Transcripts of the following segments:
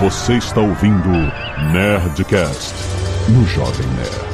Você está ouvindo Nerdcast no Jovem Nerd.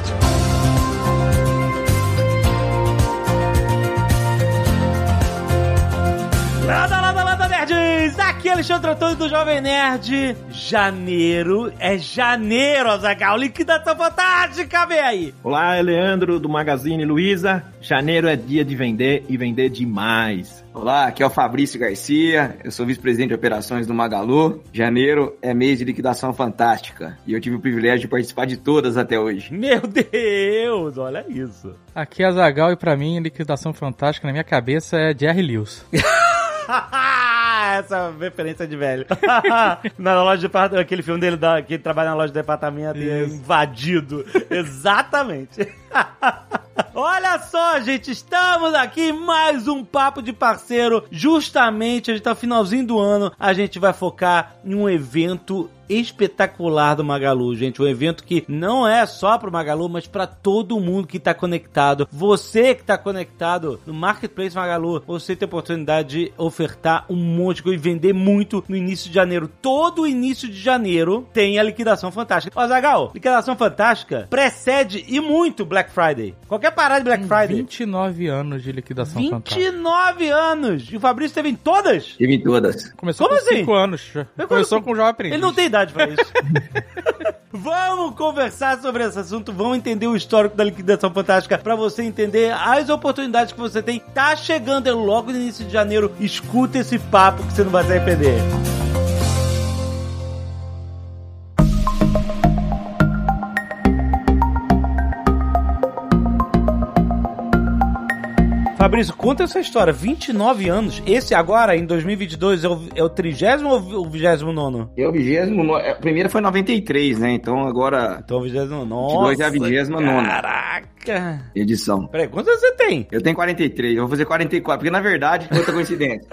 Nada, nada, nada, nerds! Aqui é Alexandre Antônio do Jovem Nerd. Janeiro é janeiro, Azaghal. Liquidação fantástica, vem aí! Olá, é Leandro do Magazine Luiza. Janeiro é dia de vender e vender demais. Olá, aqui é o Fabrício Garcia, eu sou vice-presidente de operações do Magalu. Janeiro é mês de liquidação fantástica e eu tive o privilégio de participar de todas até hoje. Meu Deus, olha isso. Aqui é Zagal e pra mim, liquidação fantástica na minha cabeça é Jerry Lewis. Essa referência de velho. na loja de departamento, aquele filme dele da, que ele trabalha na loja de departamento e é invadido. Exatamente. Olha só, gente, estamos aqui mais um papo de parceiro. Justamente, a gente tá finalzinho do ano, a gente vai focar em um evento espetacular do Magalu, gente. Um evento que não é só pro Magalu, mas para todo mundo que tá conectado. Você que tá conectado no Marketplace Magalu, você tem a oportunidade de ofertar um monte de coisa e vender muito no início de janeiro. Todo início de janeiro tem a liquidação fantástica. Ó, Zagal, liquidação fantástica precede e muito Black Friday. Qualquer parada de Black Friday. 29 anos de liquidação 29 fantástica. anos! E o Fabrício teve em todas? Tive em todas. Começou Como com assim? 5 anos. Começou com o Jovem Aprendiz. Ele não tem idade pra isso. Vamos conversar sobre esse assunto, vamos entender o histórico da liquidação fantástica pra você entender as oportunidades que você tem. Tá chegando é logo no início de janeiro. Escuta esse papo que você não vai se arrepender. Fabrício, conta essa história. 29 anos. Esse agora, em 2022, é o, é o 30 ou o 29? É o vigésimo, no- é, o primeiro foi 93, né? Então agora Então, o 29. Nossa. 22 é a 29ª. Caraca. edição. Peraí, quantos anos você tem? Eu tenho 43, eu vou fazer 44, porque na verdade, outra coincidência.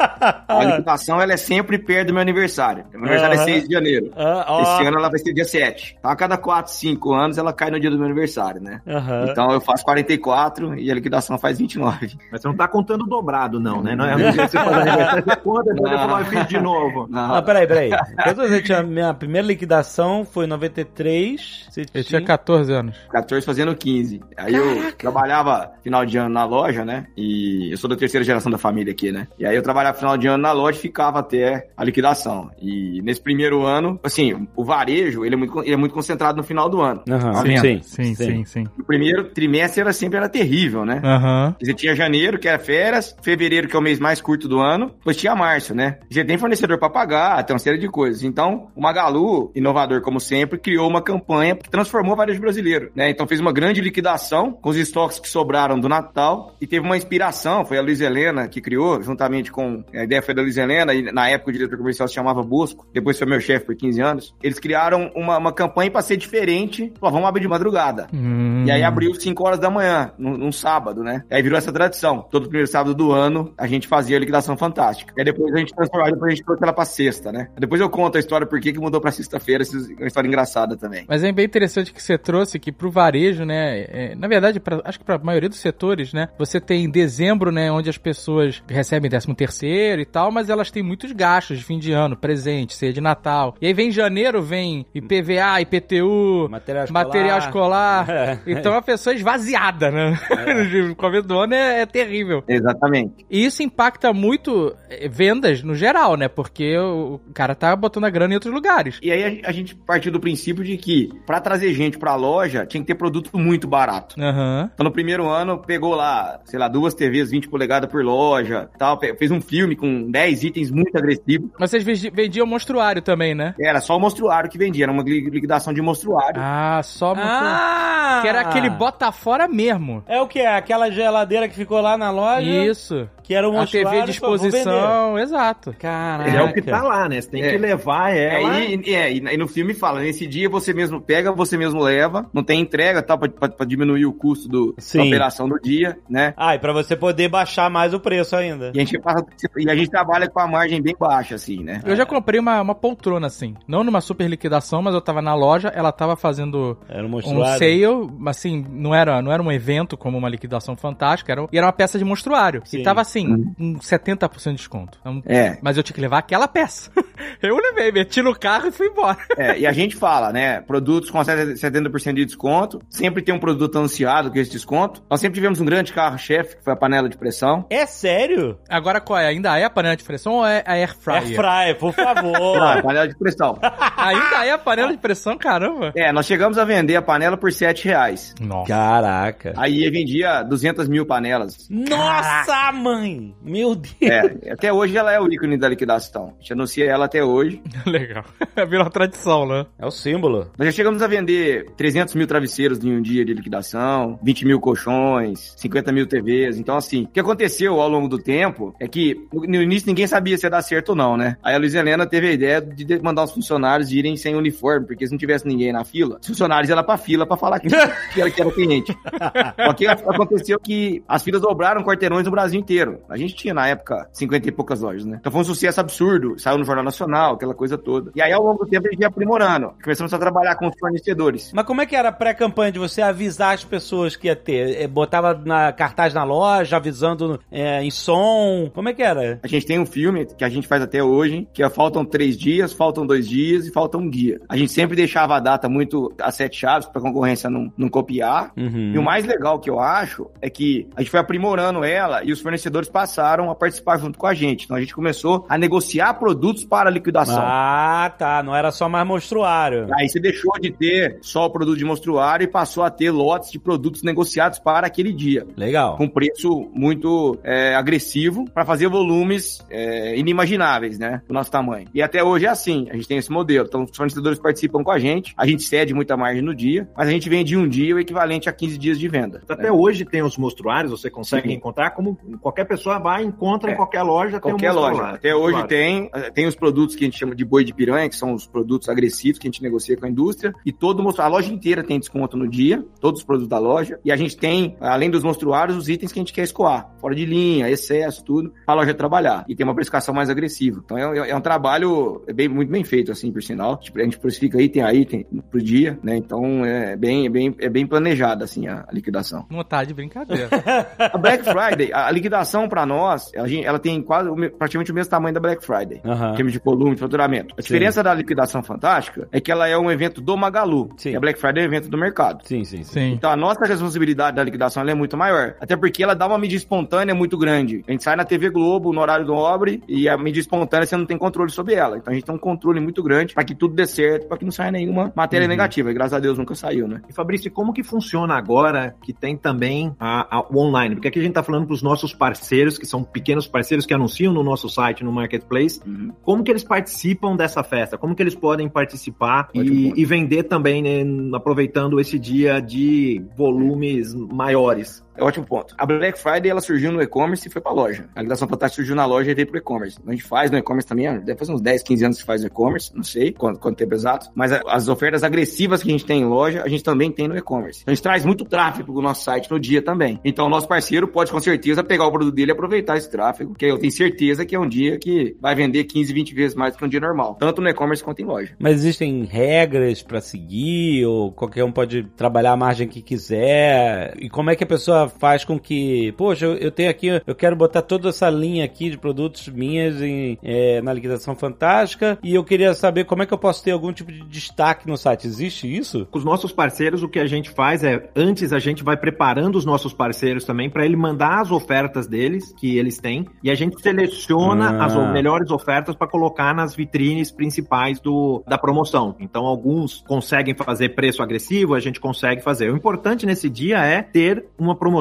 A liquidação ela é sempre perto do meu aniversário. Meu aniversário Aham. é 6 de janeiro. Ah, ó. Esse ano ela vai ser dia 7. Então a cada 4, 5 anos ela cai no dia do meu aniversário, né? Aham. Então eu faço 44 e a liquidação faz 29. Mas você não tá contando dobrado, não, né? Não é dia que você faz aniversário, você conta, depois Não. eu falo, eu fiz de novo. Não, Ah, peraí, peraí. Anos você tinha? Minha primeira liquidação foi em 93. Você Eu tinha 14 anos. 14 fazendo 15. Aí eu trabalhava final de ano na loja, né? E eu sou da terceira geração da família aqui, né? E aí eu trabalhava final de ano na loja e ficava até a liquidação. E nesse primeiro ano, assim, o varejo, ele é muito, ele é muito concentrado no final do ano. Aham, Tá sim, sim, Sim, sim, sim. O primeiro trimestre era sempre era terrível, né? Aham. Você tinha janeiro, que era férias, fevereiro, que é o mês mais curto do ano, depois tinha março, né? Já tem fornecedor pra pagar, tem uma série de coisas. Então, o Magalu, inovador como sempre, criou uma campanha que transformou o varejo brasileiro, né? Então fez uma grande liquidação com os estoques que sobraram do Natal e teve uma inspiração, foi a Luiz Helena que criou, juntamente com a ideia foi da Luiz Helena e na época o diretor comercial se chamava Bosco, depois foi meu chefe por 15 anos. Eles criaram uma, uma campanha pra ser diferente, Pô, vamos abrir de madrugada. Hum. E aí abriu 5 horas da manhã, num, num sábado, né? E aí virou essa tradição. Todo primeiro sábado do ano, a gente fazia a liquidação fantástica. E aí depois a gente transformou, depois a gente trouxe ela pra sexta, né? Depois eu conto a história por que que mudou pra sexta-feira, essa é uma história engraçada também. Mas é bem interessante que você trouxe que pro varejo, né? é, na verdade, pra- acho que pra maioria dos setores, né? Você tem dezembro, né? Onde as pessoas recebem 13 terceiro e tal, mas elas têm muitos gastos de fim de ano, presente, ceia de Natal. E aí vem janeiro, vem IPVA, IPTU, Material escolar. material escolar. É. Então a pessoa é esvaziada, né? No começo do ano é, é terrível. Exatamente. E isso impacta muito eh, vendas no geral, né? Porque o cara tá botando a grana em outros lugares. E aí a, gente partiu do princípio de que, pra trazer gente pra loja, tinha que ter produto muito barato. Aham. Então, no primeiro ano, pegou lá, sei lá, duas TVs 20 polegadas por loja, tal, fez um filme com 10 itens muito agressivos. Mas vocês vendi- vendiam monstruário também, né? Era só o monstruário que vendia, era uma li- liquidação de monstruário. Ah, só monstruário. Ah! Que era aquele bota fora mesmo. É o que? Aquela geladeira que ficou lá na loja? Isso. Que era um A TV vender. exposição, exato. Caraca. É o que tá lá, né? Você tem É. que levar É, ela. e, é, e, e no filme fala, nesse dia você mesmo pega, você mesmo leva, não tem entrega, tal, pra, pra- pra diminuir o custo do, Sim. da operação do dia, né? Ah, e pra você poder baixar mais o preço ainda. E a gente passa, e a gente trabalha com a margem bem baixa, assim, né? Eu já comprei uma, uma poltrona assim. Não numa super liquidação, mas eu tava na loja, ela tava fazendo Era um um sale, assim, não era, não era um evento como uma liquidação fantástica, era, e era uma peça de monstruário. Sim. E tava assim, com 70% de desconto. Então, É. Mas eu tinha que levar aquela peça. Eu levei, meti no carro e fui embora. É, e a gente fala, né? Produtos com 70% de desconto. Sempre tem um produto anunciado com esse desconto. Nós sempre tivemos um grande carro-chefe, que foi a panela de pressão. É sério? Agora qual é? Ainda é a panela de pressão ou é a air fryer? Air fryer, por favor. Ah, panela de pressão. Ainda é a panela de pressão, caramba. É, nós chegamos a vender a panela por 7 reais. Nossa. Caraca. Aí vendia 200 mil panelas. Nossa, mãe! Meu Deus. É, até hoje ela é o ícone da liquidação. A gente anuncia ela até hoje. Legal. Virou uma tradição, né? É o símbolo. Nós já chegamos a vender 300 mil travesseiros em um dia de liquidação, 20 mil colchões, 50 mil TVs. Então, assim, o que aconteceu ao longo do tempo é que no início ninguém sabia se ia dar certo ou não, né? Aí a Luiz Helena teve a ideia de mandar os funcionários irem sem uniforme, porque se não tivesse ninguém na fila, os funcionários iam lá pra fila pra falar que, que, era, que era cliente. Só que aconteceu que as filas dobraram quarteirões no Brasil inteiro. A gente tinha, na época, 50 e poucas lojas, né? Então foi um sucesso absurdo. Saiu no Jornal Nacional, aquela coisa toda. E aí, ao longo do tempo, a gente ia aprimorando. Começamos a trabalhar com os fornecedores. Mas como é que era a pré-campanha de você avisar as pessoas que ia ter? É, Botava na cartaz na loja, avisando é, em som? Como é que era? A gente tem um filme que a gente faz até hoje, que é faltam três dias, faltam dois dias e falta um guia. A gente sempre deixava a data muito a sete chaves pra concorrência não, não copiar. Uhum. E o mais legal que eu acho é que a gente foi aprimorando ela e os fornecedores passaram a participar junto com a gente. Então a gente começou a negociar produtos para liquidação. Ah, tá. Não era só mais monstruário. Aí você deixou de ter só o produto de monstruário e passou a ter lotes de produtos negociados para aquele dia. Legal. Com preço muito é, agressivo para fazer volumes é, inimagináveis, né? Do nosso tamanho. E até hoje é assim, a gente tem esse modelo. Então os fornecedores participam com a gente, a gente cede muita margem no dia, mas a gente vende um dia o equivalente a 15 dias de venda. Até hoje tem os mostruários, você consegue Sim. encontrar, como qualquer pessoa vai, encontra É. em qualquer loja, Qualquer tem um loja. Até hoje Claro. tem, eh, tem os produtos que a gente chama de boi de piranha, que são os produtos agressivos que a gente negocia com a indústria. E todo a loja inteira tem desconto no dia, todos os produtos da loja. E a gente tem, além dos monstruários, os itens que a gente quer escoar. Fora de linha, excesso, tudo, pra loja trabalhar. E tem uma precificação mais agressiva. Então é, é um trabalho bem, muito bem feito, assim, por sinal. Tipo, A gente precifica item a item pro dia, né? Então é bem, é bem, é bem planejada, assim, a, a liquidação. Não tá de brincadeira. A Black Friday, a, a liquidação pra nós, a gente- ela tem quase praticamente o mesmo tamanho da Black Friday. Aham. Em termos de volume, de faturamento. A diferença da liquidação fantástica é que ela é um evento do Magalu. Sim. E a Black Friday é um evento do mercado. Sim, sim, sim. Então a nossa responsabilidade da liquidação ela é muito maior. Até porque ela dá uma mídia espontânea muito grande. A gente sai na TV Globo, no horário do Obre, e a mídia espontânea você não tem controle sobre ela. Então a gente tem um controle muito grande para que tudo dê certo, para que não saia nenhuma matéria negativa. E graças a Deus nunca saiu, né? E Fabrício, e como que funciona agora que tem também a, a- o online? Porque aqui a gente está falando para os nossos parceiros, que são pequenos parceiros que anunciam no nosso site, no Marketplace, Uhum. como que eles participam dessa festa? Como que eles podem participar e, e vender também, né, aproveitando esse dia de volumes maiores? É ótimo ponto. A Black Friday ela surgiu no e-commerce e foi pra loja. A liquidação fantástica surgiu na loja e veio pro e-commerce. A gente faz no e-commerce também, deve fazer uns 10, 15 anos que faz no e-commerce, não sei quanto, quanto tempo exato. Mas a- as ofertas agressivas que a gente tem em loja, a gente também tem no e-commerce. Então a gente traz muito tráfego pro nosso site no dia também. Então o nosso parceiro pode com certeza pegar o produto dele e aproveitar esse tráfego, que eu tenho certeza que é um dia que vai vender 15, 20 vezes mais do que um dia normal. Tanto no e-commerce quanto em loja. Mas existem regras pra seguir, ou qualquer um pode trabalhar a margem que quiser? E como é que a pessoa faz com que, poxa, eu, eu tenho aqui, eu quero botar toda essa linha aqui de produtos minhas em, é, na liquidação fantástica, e eu queria saber como é que eu posso ter algum tipo de destaque no site. Existe isso? Com os nossos parceiros, o que a gente faz é, antes a gente vai preparando os nossos parceiros também para ele mandar as ofertas deles, que eles têm, e a gente seleciona Ah. as melhores ofertas para colocar nas vitrines principais do, da promoção. Então, alguns conseguem fazer preço agressivo, a gente consegue fazer. O importante nesse dia é ter uma promoção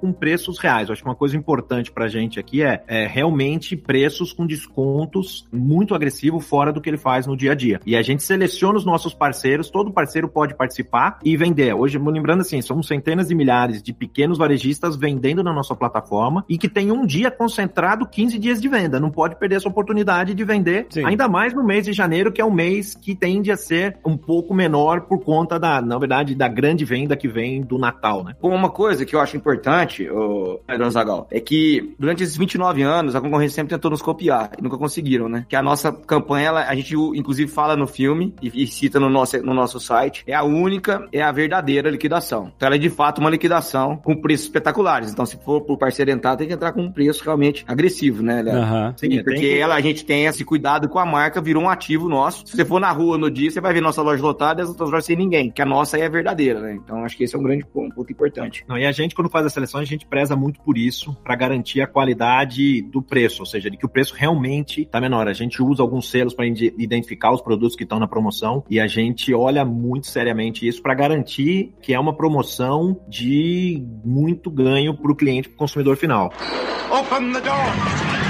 com preços reais. Eu acho que uma coisa importante pra gente aqui é, é realmente preços com descontos muito agressivos fora do que ele faz no dia a dia. E a gente seleciona os nossos parceiros, todo parceiro pode participar e vender. Hoje, lembrando assim, somos centenas de milhares de pequenos varejistas vendendo na nossa plataforma e que tem um dia concentrado 15 dias de venda. Não pode perder essa oportunidade de vender, Sim. ainda mais no mês de janeiro, que é um mês que tende a ser um pouco menor por conta da, na verdade, da grande venda que vem do Natal, né? Como uma coisa que eu acho acho importante, o Pedro Zagal, é que durante esses 29 anos a concorrência sempre tentou nos copiar e nunca conseguiram, né? Que a nossa campanha, ela, a gente inclusive fala no filme e, e, cita no nosso, no nosso site, é a única, é a verdadeira liquidação. Então ela é de fato uma liquidação com preços espetaculares. Então se for por parceiro entrado, tem que entrar com um preço realmente agressivo, né? Uhum. Sim, porque que... ela, a gente tem esse cuidado com a marca, virou um ativo nosso. Se você for na rua no dia, você vai ver nossa loja lotada e as outras lojas sem ninguém, que a nossa é verdadeira, né? Então acho que esse é um grande ponto, um ponto importante. Não, e a gente, quando faz a seleção, a gente preza muito por isso, para garantir a qualidade do preço, ou seja, de que o preço realmente tá menor. A gente usa alguns selos para identificar os produtos que estão na promoção e a gente olha muito seriamente isso para garantir que é uma promoção de muito ganho para o cliente, para o consumidor final. Open the door!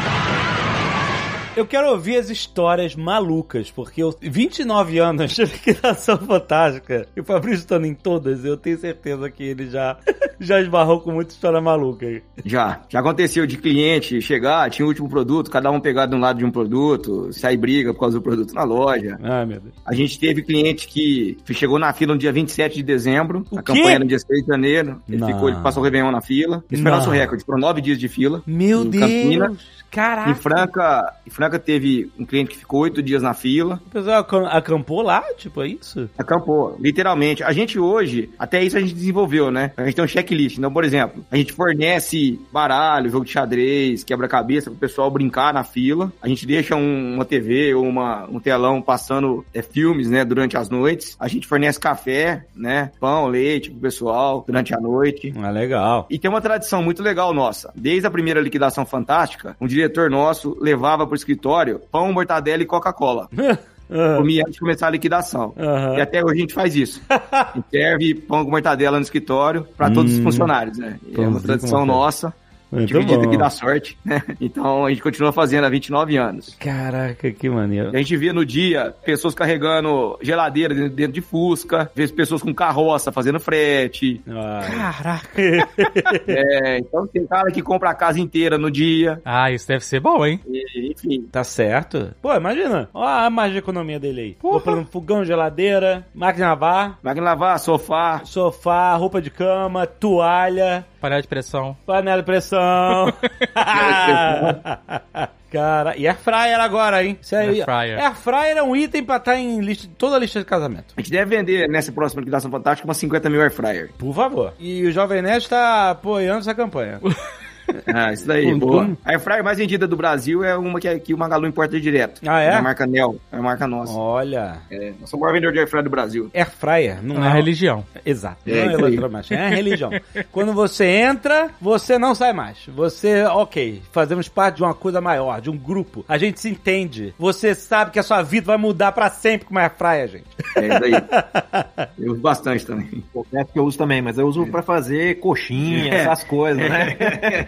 Eu quero ouvir as histórias malucas, porque eu 29 anos de liquidação fantástica e o Fabrício estando em todas, eu tenho certeza que ele já, já esbarrou com muita história maluca aí. Já. Já aconteceu de cliente chegar, tinha o último produto, cada um pegar de um lado de um produto, sair briga por causa do produto na loja. Ah, meu Deus. A gente teve cliente que chegou na fila no dia 27 de dezembro, o a quê? campanha no dia 6 de janeiro. Ele, ficou, ele passou o Réveillon na fila. Esse foi nosso recorde, foram nove dias de fila. Meu Deus! Campinas. Caraca! Em Franca, em Franca teve um cliente que ficou oito dias na fila. O pessoal acampou lá, tipo, é isso? Acampou, literalmente. A gente hoje, até isso a gente desenvolveu, né? A gente tem um checklist. Então, por exemplo, a gente fornece baralho, jogo de xadrez, quebra-cabeça pro pessoal brincar na fila. A gente deixa um, uma TV ou uma, um telão passando é, filmes, né, durante as noites. A gente fornece café, né, pão, leite pro pessoal durante a noite. Ah, legal. E tem uma tradição muito legal nossa. Desde a primeira liquidação fantástica, um diretor nosso levava pro escritório pão, mortadela e Coca-Cola. Uhum. Comia antes de começar a liquidação. Uhum. E até hoje a gente faz isso. Serve pão com mortadela no escritório para todos os hum. funcionários, né? É uma tradição nossa. A gente acredita bom. que dá sorte, né? Então a gente continua fazendo há 29 anos. Caraca, que maneiro. A gente via no dia pessoas carregando geladeira dentro de Fusca, vê pessoas com carroça fazendo frete. Ah. Caraca. É, então tem cara que compra a casa inteira no dia. Ah, isso deve ser bom, hein? E, enfim. Tá certo. Pô, imagina. Olha a mais de economia dele aí. Comprando fogão, geladeira, máquina de lavar. Máquina de lavar, sofá. Sofá, roupa de cama, toalha. Panela de pressão. Panela de pressão. Cara, e air fryer agora, hein? Isso aí, air fryer. Air fryer é um item pra estar tá em lista, toda a lista de casamento. A gente deve vender nessa próxima liquidação fantástica umas 50 mil air fryer. Por favor. E o Jovem Nerd tá apoiando essa campanha. Ah, isso daí, boa. A Airfryer mais vendida do Brasil é uma que, que o Magalu importa direto. Ah, é? É a marca Nel, é a marca nossa. Olha. É, nós somos o maior vendedor de Airfryer do Brasil. Airfryer não, não é, é religião. Exato. É, não é eletrodoméstico, é religião. Quando você entra, você não sai mais. Você, ok, fazemos parte de uma coisa maior, de um grupo. A gente se entende. Você sabe que a sua vida vai mudar pra sempre com uma Airfryer, gente. É isso aí. Eu uso bastante também. É que eu uso também, mas eu uso pra fazer coxinha, é. essas coisas, né?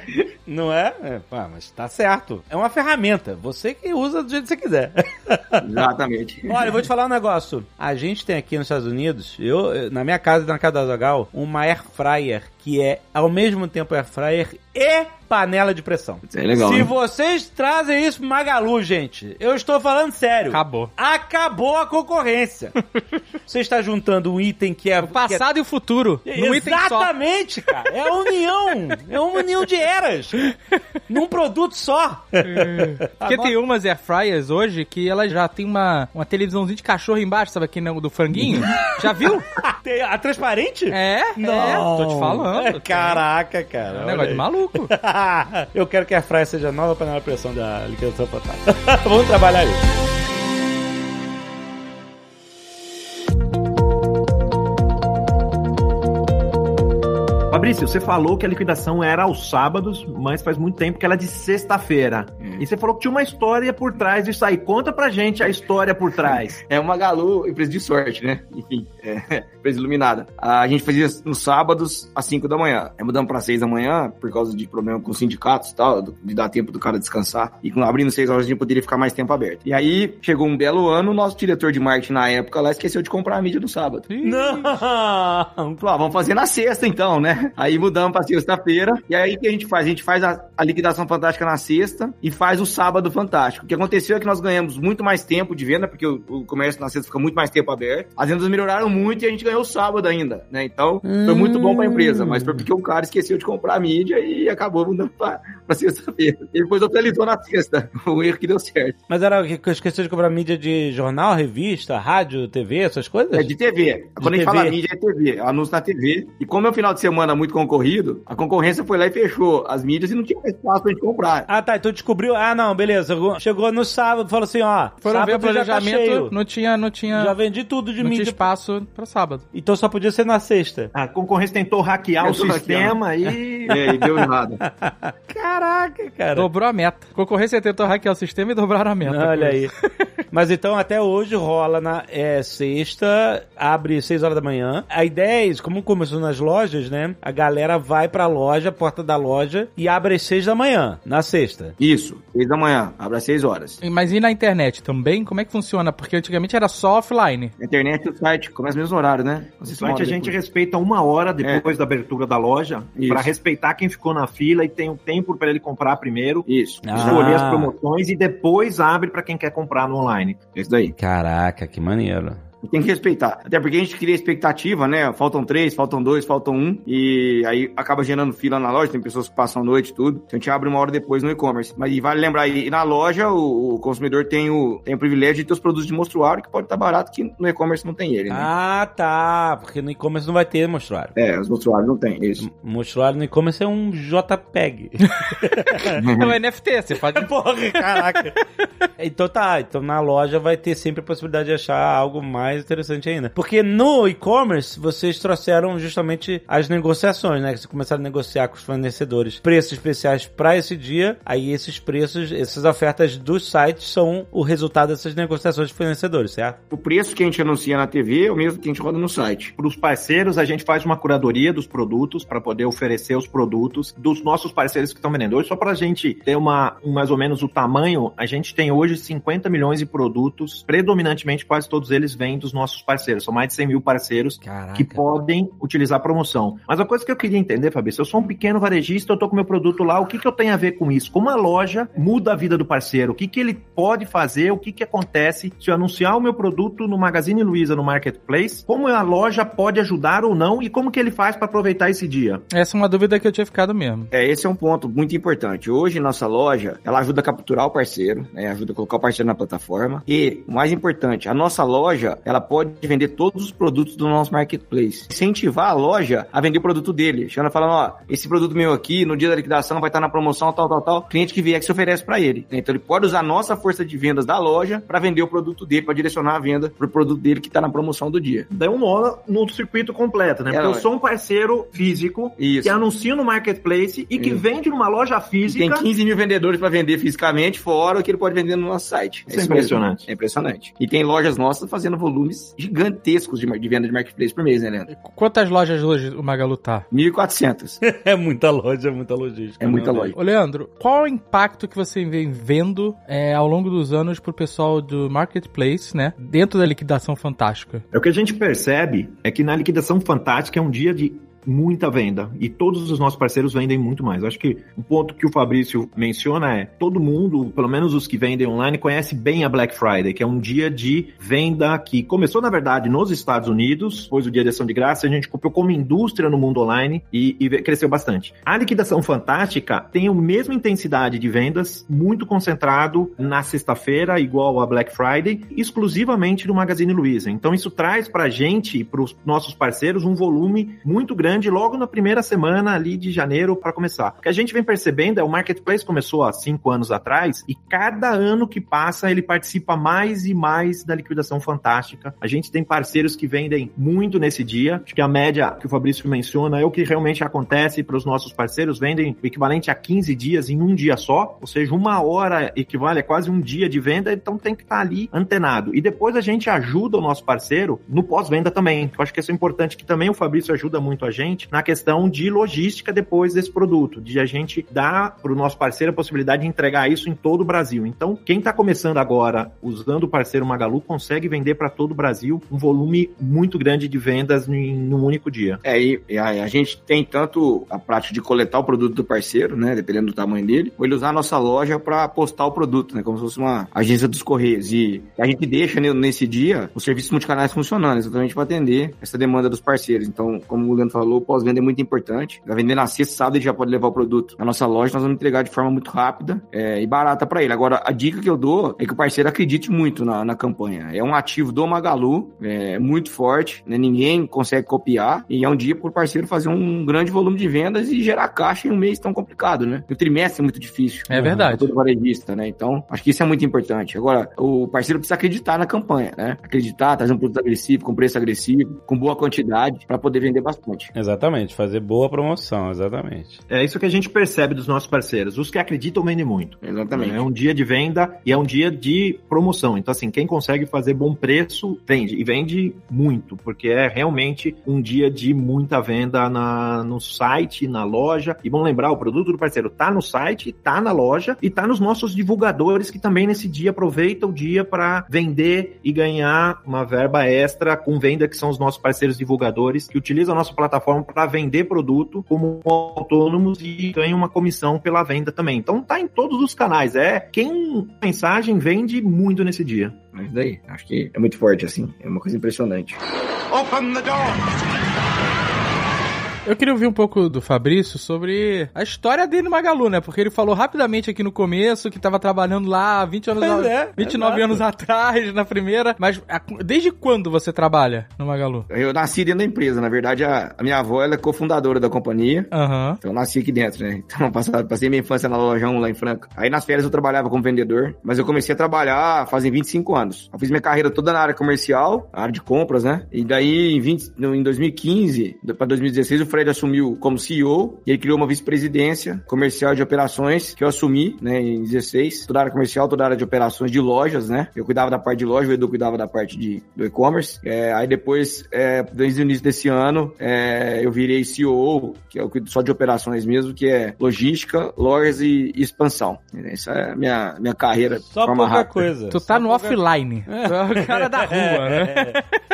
Não é? é pá, mas tá certo. É uma ferramenta. Você que usa do jeito que você quiser. Exatamente. Olha, eu vou te falar um negócio. A gente tem aqui nos Estados Unidos, eu, na minha casa e na casa da Zagal, uma air fryer que é ao mesmo tempo air fryer e panela de pressão. Isso é legal. Se né? vocês trazem isso pro Magalu, gente, eu estou falando sério. Acabou. Acabou a concorrência. Você está juntando um item que é. O passado é... e o futuro. Exatamente, cara. É a união. É uma união de eras. num produto só. É. Porque tem umas air fryers hoje que ela já tem uma, uma televisãozinha de cachorro embaixo, sabe aqui do franguinho? já viu? a transparente? É, Não. é. Tô te falando. É, caraca, cara. É um negócio de maluco. Eu quero que a fryer seja a nova panela de pressão da liquidação fantástica. Vamos trabalhar isso. Fabrício, você falou que a liquidação era aos sábados, mas faz muito tempo que ela é de sexta-feira. Hum. E você falou que tinha uma história por trás disso aí. Conta pra gente a história por trás. É uma Galu, empresa de sorte, né? Enfim, é, empresa iluminada. A gente fazia nos sábados às 5 da manhã. Aí mudamos pra 6 da manhã por causa de problema com sindicatos e tal, de dar tempo do cara descansar. E com abrindo 6 horas a gente poderia ficar mais tempo aberto. E aí chegou um belo ano, o nosso diretor de marketing na época lá esqueceu de comprar a mídia no sábado. Não! Falou, ah, vamos fazer na sexta então, né? Aí mudamos pra sexta-feira. E aí o que a gente faz? A gente faz a, a, liquidação fantástica na sexta e faz o sábado fantástico. O que aconteceu é que nós ganhamos muito mais tempo de venda, porque o, o comércio na sexta fica muito mais tempo aberto. As vendas melhoraram muito e a gente ganhou o sábado ainda, né? Então, foi muito bom pra empresa, mas foi porque o cara esqueceu de comprar a mídia e acabou mudando pra, pra sexta-feira. E depois atualizou na sexta. Um erro que deu certo. Mas era que eu esqueci de comprar mídia de jornal, revista, rádio, TV, essas coisas? É de TV. Quando a gente TV. fala mídia, é TV. Anúncio na TV. E como é um final de semana muito concorrido, a concorrência foi lá e fechou as mídias e não tinha mais espaço pra gente comprar. Ah, tá. Então descobriu. Ah, não, beleza. Chegou no sábado, falou assim: ó. Foram ver o tá planejamento, cheio. não tinha, não tinha, Já vendi tudo de não tinha mídia. espaço pra sábado. Então só podia ser na sexta. A concorrência tentou hackear o sistema e. É, e deu errado. Caraca, cara. Dobrou a meta. A concorrência tentou hackear o sistema e dobraram a meta. Olha aí. Mas então até hoje rola na é, sexta, abre 6 horas da manhã. A ideia é isso, como começou nas lojas, né? A galera vai pra loja, porta da loja, e abre às 6 da manhã, na sexta. Isso, seis da manhã, abre às seis horas. Mas e na internet também? Como é que funciona? Porque antigamente era só offline. A internet e o site começa no mesmo horário, né? No site a gente respeita uma hora depois da abertura da loja para respeitar quem ficou na fila e tem um tempo para ele comprar primeiro, Isso, Ah. escolher as promoções e depois abre para quem quer comprar no online. isso daí. Caraca, que maneiro. Tem que respeitar. Até porque a gente cria expectativa, né? Faltam três, faltam dois, faltam um. E aí acaba gerando fila na loja. Tem pessoas que passam a noite e tudo. Então a gente abre uma hora depois no e-commerce. Mas e vale lembrar, e na loja o, o consumidor tem o, tem o privilégio de ter os produtos de mostruário, que pode estar barato, que no e-commerce não tem ele, né? Ah, tá. Porque no e-commerce não vai ter mostruário. É, os mostruários não tem, isso. Mostruário no e-commerce é um JPEG. É o NFT, você pode... Porra, caraca. então tá, então na loja vai ter sempre a possibilidade de achar algo mais interessante ainda. Porque no e-commerce, vocês trouxeram justamente as negociações, né? Que vocês começaram a negociar com os fornecedores preços especiais para esse dia. Aí esses preços, essas ofertas dos sites são o resultado dessas negociações de fornecedores, certo? O preço que a gente anuncia na TV é o mesmo que a gente roda no site. Para os parceiros, a gente faz uma curadoria dos produtos para poder oferecer os produtos dos nossos parceiros que estão vendendo. Hoje, só para a gente ter uma, um, mais ou menos o tamanho, a gente tem hoje 50 milhões de produtos, predominantemente quase todos eles vêm dos nossos parceiros. São mais de 100 mil parceiros Caraca. que podem utilizar a promoção. Mas a coisa que eu queria entender, Fabrício, eu sou um pequeno varejista, eu tô com meu produto lá, o que, que eu tenho a ver com isso? Como a loja muda a vida do parceiro? O que, que ele pode fazer? O que, que acontece se eu anunciar o meu produto no Magazine Luiza, no Marketplace? Como a loja pode ajudar ou não? E como que ele faz para aproveitar esse dia? Essa é uma dúvida que eu tinha ficado mesmo. É, esse é um ponto muito importante. Hoje, nossa loja, ela ajuda a capturar o parceiro, né? Ajuda a colocar o parceiro na plataforma. E, o mais importante, a nossa loja, ela pode vender todos os produtos do nosso marketplace. Incentivar a loja a vender o produto dele. Chegando falando, ó, esse produto meu aqui, no dia da liquidação, vai estar na promoção, tal, tal, tal. Cliente que vier que se oferece para ele. Então, ele pode usar a nossa força de vendas da loja para vender o produto dele, para direcionar a venda pro produto dele que está na promoção do dia. Daí um nó no circuito completo, né? É, Porque eu sou um parceiro físico Isso. que anuncia no Marketplace e que Isso. vende numa loja E física. tem 15 mil vendedores para vender fisicamente, fora o que ele pode vender no nosso site. Isso é mesmo. impressionante. É impressionante. E tem lojas nossas fazendo volumes gigantescos de, de venda de marketplace por mês, né, Leandro? Quantas lojas hoje o Magalu tá? 1.400. É muita loja, é muita logística. É muita meu loja. Ô, Leandro, qual o impacto que você vem vendo é, ao longo dos anos pro pessoal do Marketplace, né? Dentro da liquidação fantástica? É o que a gente percebe é que na liquidação fantástica é um dia de muita venda e todos os nossos parceiros vendem muito mais. Acho que o ponto que o Fabrício menciona é todo mundo, pelo menos os que vendem online, conhece bem a Black Friday, que é um dia de venda que começou na verdade nos Estados Unidos, depois o dia de ação de graça, a gente comprou como indústria no mundo online e, e cresceu bastante. A liquidação fantástica tem a mesma intensidade de vendas, muito concentrado na sexta-feira, igual a Black Friday, exclusivamente no Magazine Luiza. Então isso traz pra gente, para os nossos parceiros, um volume muito grande logo na primeira semana ali de janeiro para começar. O que a gente vem percebendo é o Marketplace começou há cinco anos atrás e cada ano que passa ele participa mais e mais da liquidação fantástica. A gente tem parceiros que vendem muito nesse dia. Acho que a média que o Fabrício menciona é o que realmente acontece para os nossos parceiros. Vendem o equivalente a 15 dias em um dia só, ou seja, uma hora equivale a quase um dia de venda, então tem que estar ali antenado. E depois a gente ajuda o nosso parceiro no pós-venda também. Eu acho que isso é importante, que também o Fabrício ajuda muito a gente gente na questão de logística depois desse produto, de a gente dar para o nosso parceiro a possibilidade de entregar isso em todo o Brasil. Então, quem está começando agora usando o parceiro Magalu consegue vender para todo o Brasil um volume muito grande de vendas em um único dia. É, e, a, a gente tem tanto a prática de coletar o produto do parceiro, né, dependendo do tamanho dele, ou ele usar a nossa loja para postar o produto, né, como se fosse uma agência dos correios. E a gente deixa nesse dia os serviços multicanais funcionando, exatamente para atender essa demanda dos parceiros. Então, como o Leandro falou, o pós-venda é muito importante. Vai vender na sexta, sábado, ele já pode levar o produto na nossa loja, nós vamos entregar de forma muito rápida é, e barata para ele. Agora, a dica que eu dou é que o parceiro acredite muito na, na campanha. É um ativo do Magalu, é muito forte, né, ninguém consegue copiar e é um dia para o parceiro fazer um grande volume de vendas e gerar caixa em um mês tão complicado, né? O trimestre é muito difícil. É verdade. Todo varejista, né? Então, acho que isso é muito importante. Agora, o parceiro precisa acreditar na campanha, né? Acreditar, trazer um produto agressivo, com preço agressivo, com boa quantidade, para poder vender bastante. Exatamente, fazer boa promoção, exatamente. É isso que a gente percebe dos nossos parceiros. Os que acreditam vendem muito. Exatamente. É um dia de venda e é um dia de promoção. Então, assim, quem consegue fazer bom preço, vende. E vende muito, porque é realmente um dia de muita venda na, no site, na loja. E vamos lembrar, o produto do parceiro tá no site, tá na loja e tá nos nossos divulgadores que também nesse dia aproveita o dia para vender e ganhar uma verba extra com venda, que são os nossos parceiros divulgadores, que utilizam a nossa plataforma para vender produto como autônomos e ganham uma comissão pela venda também. Então tá em todos os canais. É quem mensagem vende muito nesse dia. Mas daí, acho que é muito forte, assim. É uma coisa impressionante. Open the door! Eu queria ouvir um pouco do Fabrício sobre a história dele no Magalu, né? Porque ele falou rapidamente aqui no começo que estava trabalhando lá 20 anos, Pois é, 29 exato. anos atrás, na primeira. Mas a- desde quando você trabalha no Magalu? Eu nasci dentro da empresa. Na verdade, a, a minha avó ela é cofundadora da companhia. Aham. Então eu nasci aqui dentro, né? Então passei, passei minha infância na lojão lá em Franca. Aí nas férias eu trabalhava como vendedor, mas eu comecei a trabalhar fazem 25 anos. Eu fiz minha carreira toda na área comercial, na área de compras, né? E daí em, 20, no- em 2015 para 2016 o Fred assumiu como CEO e ele criou uma vice-presidência comercial de operações que eu assumi, né, em 16. Toda a área comercial, toda a área de operações de lojas, né? Eu cuidava da parte de loja, o Edu cuidava da parte de, do e-commerce. É, aí depois, é, desde o início desse ano, é, eu virei CEO, que eu cuido só de operações mesmo, que é logística, lojas e, e expansão. Essa é a minha, minha carreira Só forma pouca rápida. coisa. Tu Só tá no pouca- offline. Tu é o cara da rua, né?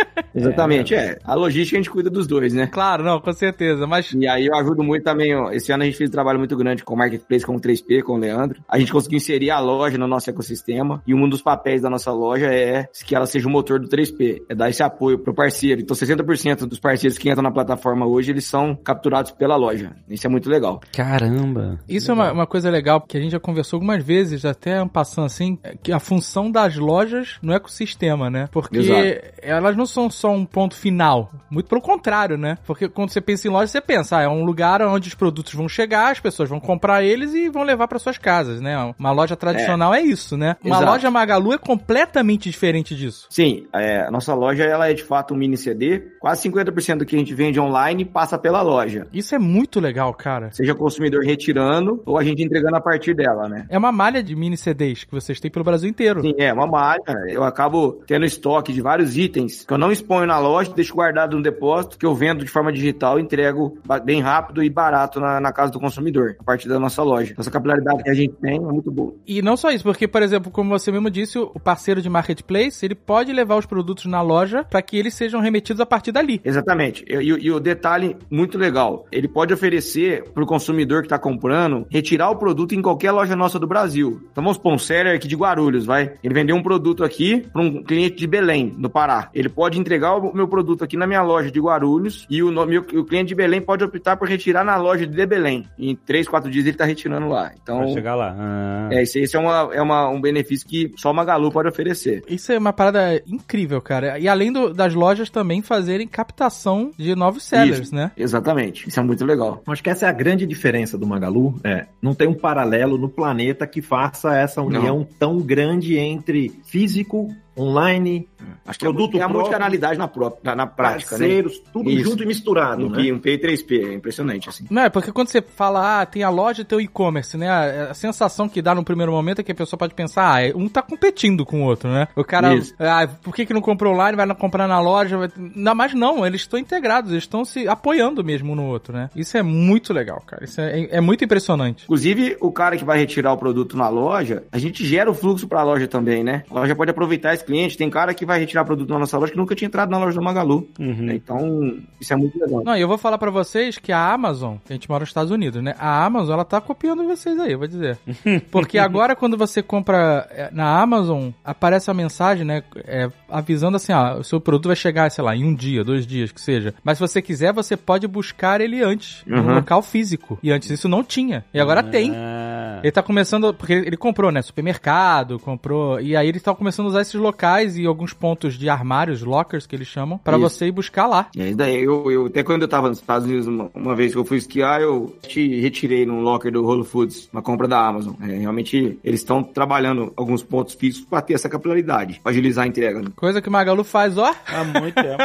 Exatamente, é. A logística a gente cuida dos dois, né? Claro, não, com certeza. Mas E aí eu ajudo muito também, ó. Esse ano a gente fez um trabalho muito grande com o Marketplace, com o 3P, com o Leandro. A gente conseguiu inserir a loja no nosso ecossistema. E um dos papéis da nossa loja é que ela seja o motor do 3P. É dar esse apoio pro parceiro. Então 60% dos parceiros que entram na plataforma hoje, eles são capturados pela loja. Isso é muito legal. Caramba. Isso é uma, uma coisa legal, porque a gente já conversou algumas vezes, até passando assim, é que a função das lojas no ecossistema, né? Porque Exato. elas não são só um ponto final. Muito pelo contrário, né? Porque quando você pensa em loja, você pensa, ah, é um lugar onde os produtos vão chegar, as pessoas vão comprar eles e vão levar para suas casas, né? Uma loja tradicional é, isso, né? Uma Exato. loja Magalu é completamente diferente disso. Sim, é, a nossa loja ela é de fato um mini CD. Quase 50% do que a gente vende online passa pela loja. Isso é muito legal, cara. Seja o consumidor retirando ou a gente entregando a partir dela, né? É uma malha de mini CDs que vocês têm pelo Brasil inteiro. Sim, é uma malha. Eu acabo tendo estoque de vários itens que eu não exponho na loja, deixo guardado no depósito, que eu vendo de forma digital e entrego ba- bem rápido e barato na, na casa do consumidor, a partir da nossa loja. Essa capilaridade que a gente tem é muito boa. E não só isso, porque, por exemplo, como você mesmo disse, o parceiro de marketplace, ele pode levar os produtos na loja para que eles sejam remetidos a partir dali. Exatamente. E, e- e o detalhe muito legal, ele pode oferecer para o consumidor que está comprando retirar o produto em qualquer loja nossa do Brasil. Então vamos supor, um seller aqui de Guarulhos, vai. Ele vendeu um produto aqui para um cliente de Belém, no Pará. Ele pode entregar o meu produto aqui na minha loja de Guarulhos e o, meu- o cliente de Belém pode optar por retirar na loja de Belém. E em três, quatro dias ele está retirando lá. Então, Vai chegar lá. Ah. é, esse, esse é, uma, é uma- um benefício que só uma Magalu pode oferecer. Isso é uma parada incrível, cara. E além do- das lojas também fazerem captação de novos sellers, Isso. né? Exatamente. Isso é muito legal. Acho que essa é a grande diferença do Magalu. É, não tem um paralelo no planeta que faça essa união tão grande entre físico, online Acho que é Produto é a próprio. multicanalidade na, pró- na, prática, né? Parceiros, tudo Isso. junto e misturado, Um, né? P, um P e 3P, é impressionante, assim. Não, é porque quando você fala, ah, tem a loja e tem o e-commerce, né? A, a sensação que dá no primeiro momento é que a pessoa pode pensar, ah, é- um tá competindo com o outro, né? O cara, Isso. ah, por que que não comprou online, vai comprar na loja? Vai... Não, mas não, eles estão integrados, eles estão se apoiando mesmo um no outro, né? Isso é muito legal, cara. Isso é, é muito impressionante. Inclusive, o cara que vai retirar o produto na loja, a gente gera o fluxo pra loja também, né? A loja pode aproveitar esse cliente. Tem cara que vai retirar produto na nossa loja que nunca tinha entrado na loja do Magalu. né? Então, isso é muito legal. Não, e eu vou falar pra vocês que a Amazon, que a gente mora nos Estados Unidos, né? A Amazon, ela tá copiando vocês aí, eu vou dizer. Porque agora quando você compra é, na Amazon, aparece a mensagem, né? é, avisando assim, ah, o seu produto vai chegar, sei lá, em um dia, dois dias, que seja. Mas se você quiser, você pode buscar ele antes, no Uhum. local físico. E antes isso não tinha. E agora tem. Ah. Ele tá começando, porque ele comprou, né, supermercado, comprou, e aí ele tá começando a usar esses locais e alguns pontos de armários, lockers que eles chamam, pra Isso. você ir buscar lá. É, daí, eu, eu, até quando eu tava nos Estados Unidos, uma, uma vez que eu fui esquiar, eu te retirei no locker do Whole Foods, uma compra da Amazon. É, realmente, eles estão trabalhando alguns pontos fixos pra ter essa capilaridade, pra agilizar a entrega. né? Coisa que o Magalu faz, ó. Há muito tempo.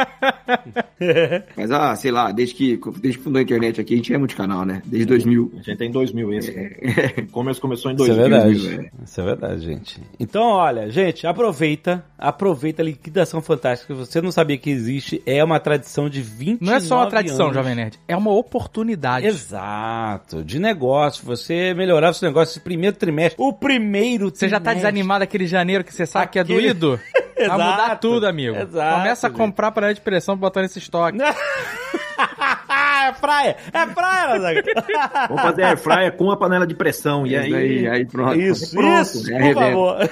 Mas, ah, sei lá, desde que, desde que fundou a internet aqui, a gente é multicanal, né? Desde 2000. A gente tem 2000 esse. O comércio começou em Isso é 2000. verdade. é. Isso é verdade, gente. Então, olha, gente, aproveita. Aproveita a liquidação fantástica. Você não sabia que existe. É uma tradição de 20 Não é só uma tradição, anos. Jovem Nerd. É uma oportunidade. Exato, de negócio. Você melhorar o seu negócio esse primeiro trimestre. O primeiro Você já tá desanimado aquele janeiro que você sabe que é Aquele- doído? Vai mudar Exato, tudo, amigo. exato, Começa a gente. comprar panela de pressão pra botar nesse estoque. é praia! É praia, Lazaga! Vamos fazer air fryer com a panela de pressão. E Isso aí, daí, aí pronto. Isso, Pronto, isso, por favor.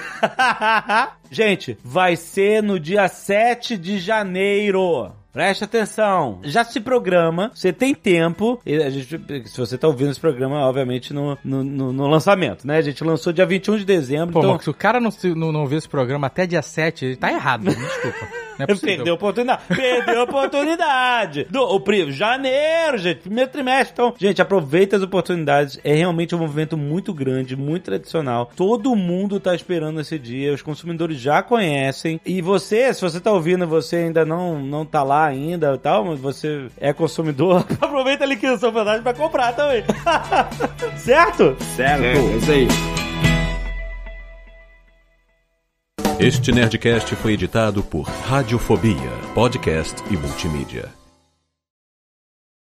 Gente, vai ser no dia 7 de janeiro. Preste atenção. Já se programa, você tem tempo. a gente- se você tá ouvindo esse programa, obviamente, no, no, no- lançamento, né? A gente lançou dia 21 de dezembro. Pô, então, mas se o cara não, não, não vê esse programa até dia 7, ele tá errado. Me desculpa. É. Perdeu a oportunidade. Perdeu a oportunidade. Do, o pri- janeiro, gente. Primeiro trimestre. Então, gente, aproveita as oportunidades. É realmente um movimento muito grande, muito tradicional. Todo mundo tá esperando esse dia. Os consumidores já conhecem. E você, se você tá ouvindo, você ainda não, não tá lá ainda e tal, mas você é consumidor, aproveita a liquidação fantástica pra comprar também. certo? certo. É, é isso aí. Este Nerdcast foi editado por Radiofobia, podcast e multimídia.